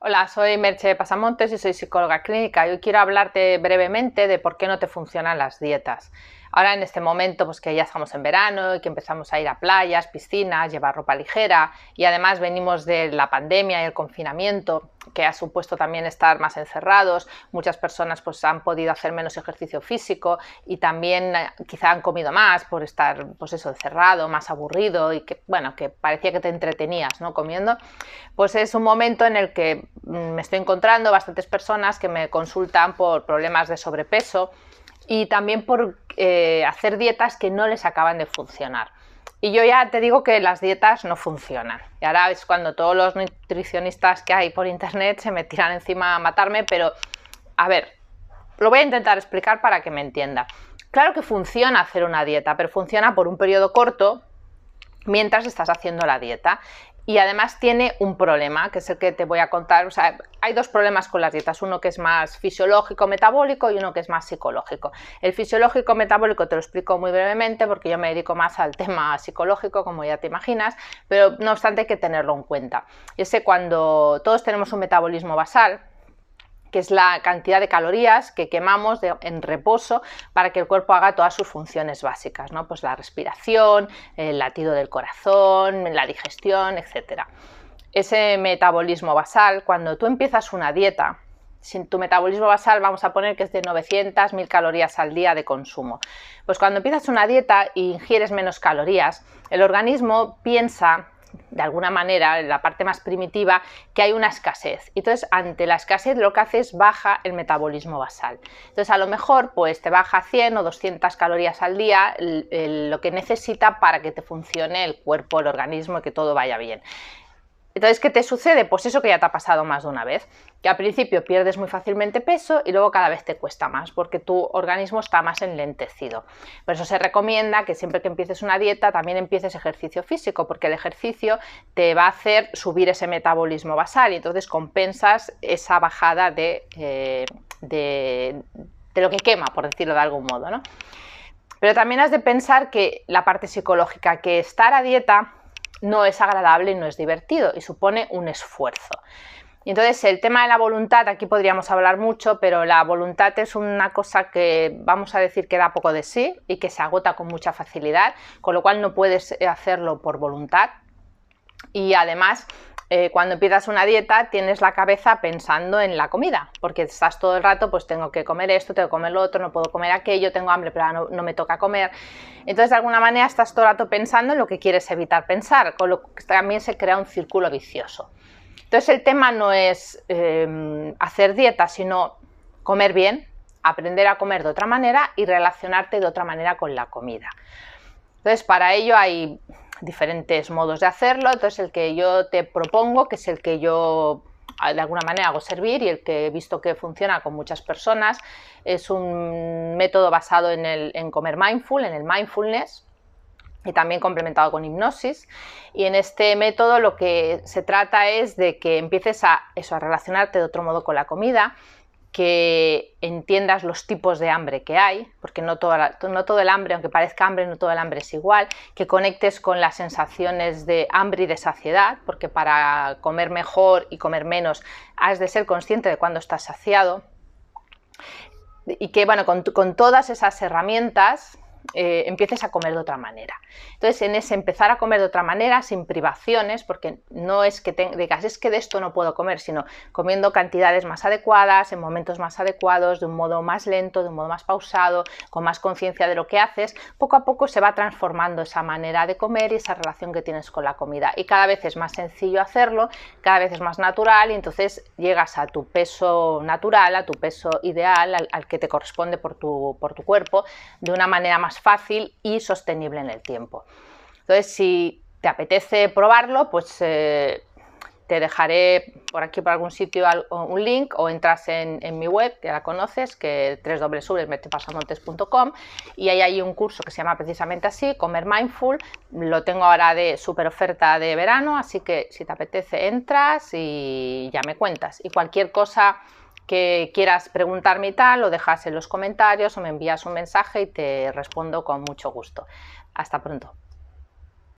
Hola, soy Merche Pasamontes y soy psicóloga clínica hoy quiero hablarte brevemente de por qué no te funcionan las dietas. Ahora en este momento, pues que ya estamos en verano y que empezamos a ir a playas, piscinas, llevar ropa ligera y además venimos de la pandemia y el confinamiento que ha supuesto también estar más encerrados. Muchas personas pues han podido hacer menos ejercicio físico y también eh, quizá han comido más por estar pues eso encerrado, más aburrido y que bueno, que parecía que te entretenías, ¿no? comiendo. Pues es un momento en el que mm, me estoy encontrando bastantes personas que me consultan por problemas de sobrepeso y también por eh, hacer dietas que no les acaban de funcionar. Y yo ya te digo que las dietas no funcionan. Y ahora es cuando todos los nutricionistas que hay por internet se me tiran encima a matarme, pero a ver, lo voy a intentar explicar para que me entienda. Claro que funciona hacer una dieta, pero funciona por un periodo corto mientras estás haciendo la dieta y además tiene un problema, que es el que te voy a contar. O sea, hay dos problemas con las dietas, uno que es más fisiológico, metabólico y uno que es más psicológico. El fisiológico metabólico te lo explico muy brevemente porque yo me dedico más al tema psicológico, como ya te imaginas, pero no obstante hay que tenerlo en cuenta. Y ese cuando todos tenemos un metabolismo basal, que es la cantidad de calorías que quemamos en reposo para que el cuerpo haga todas sus funciones básicas, ¿no? pues la respiración, el latido del corazón, la digestión, etc. Ese metabolismo basal, cuando tú empiezas una dieta, sin tu metabolismo basal vamos a poner que es de 900, 1000 calorías al día de consumo. Pues cuando empiezas una dieta e ingieres menos calorías, el organismo piensa de alguna manera, en la parte más primitiva, que hay una escasez. Entonces, ante la escasez lo que hace es baja el metabolismo basal. Entonces, a lo mejor, pues te baja 100 o 200 calorías al día lo que necesita para que te funcione el cuerpo, el organismo y que todo vaya bien. Entonces, ¿qué te sucede? Pues eso que ya te ha pasado más de una vez, que al principio pierdes muy fácilmente peso y luego cada vez te cuesta más porque tu organismo está más enlentecido. Por eso se recomienda que siempre que empieces una dieta también empieces ejercicio físico, porque el ejercicio te va a hacer subir ese metabolismo basal y entonces compensas esa bajada de, eh, de, de lo que quema, por decirlo de algún modo. ¿no? Pero también has de pensar que la parte psicológica, que estar a dieta no es agradable no es divertido y supone un esfuerzo. Y entonces el tema de la voluntad, aquí podríamos hablar mucho, pero la voluntad es una cosa que vamos a decir que da poco de sí y que se agota con mucha facilidad, con lo cual no puedes hacerlo por voluntad. Y además eh, cuando empiezas una dieta tienes la cabeza pensando en la comida, porque estás todo el rato, pues tengo que comer esto, tengo que comer lo otro, no puedo comer aquello, tengo hambre, pero no, me toca comer. Entonces, de alguna manera, estás todo el rato pensando en lo que quieres evitar pensar, con lo que también se crea un círculo vicioso. Entonces, el tema no es em, hacer dieta, sino comer bien, aprender a comer de otra manera y relacionarte de otra manera con la comida. Entonces, para ello hay diferentes modos de hacerlo, entonces el que yo te propongo, que es el que yo ah, de alguna manera hago servir y el que he visto que funciona con muchas personas, es un método basado en, el, comer mindful, en el mindfulness, y también complementado con hipnosis. Y en este método lo que se trata es de que empieces a, eso, a relacionarte de otro modo con la comida, que entiendas los tipos de hambre que hay, porque no, no, todo el hambre, aunque parezca hambre, no todo el hambre es igual, que conectes con las sensaciones de hambre y de saciedad, porque para comer mejor y comer menos has de ser consciente de cuándo estás saciado, y que bueno, con todas esas herramientas eh, empieces a comer de otra manera. Entonces, en ese empezar a comer de otra manera, sin privaciones, porque no es que digas, es que de esto no puedo comer, sino comiendo cantidades más adecuadas, en momentos más adecuados, de un modo más lento, de un modo más pausado, con más conciencia de lo que haces, poco a poco se va transformando esa manera de comer y esa relación que tienes con la comida. Y cada vez es más sencillo hacerlo, cada vez es más natural y entonces llegas a tu peso natural, a tu peso ideal, al, al que te corresponde por tu, por tu cuerpo, de una manera más fácil y sostenible en el tiempo. Entonces, si te apetece probarlo, pues eh, te dejaré por aquí por algún sitio un link o entras en, mi web, que la conoces, que es www.metepasamontes.com y ahí hay un curso que se llama precisamente así, Comer Mindful. Lo tengo ahora de super oferta de verano, así que si te apetece entras y ya me cuentas. Y cualquier cosa que quieras preguntarme y tal, lo dejas en los comentarios o me envías un mensaje y te respondo con mucho gusto. Hasta pronto.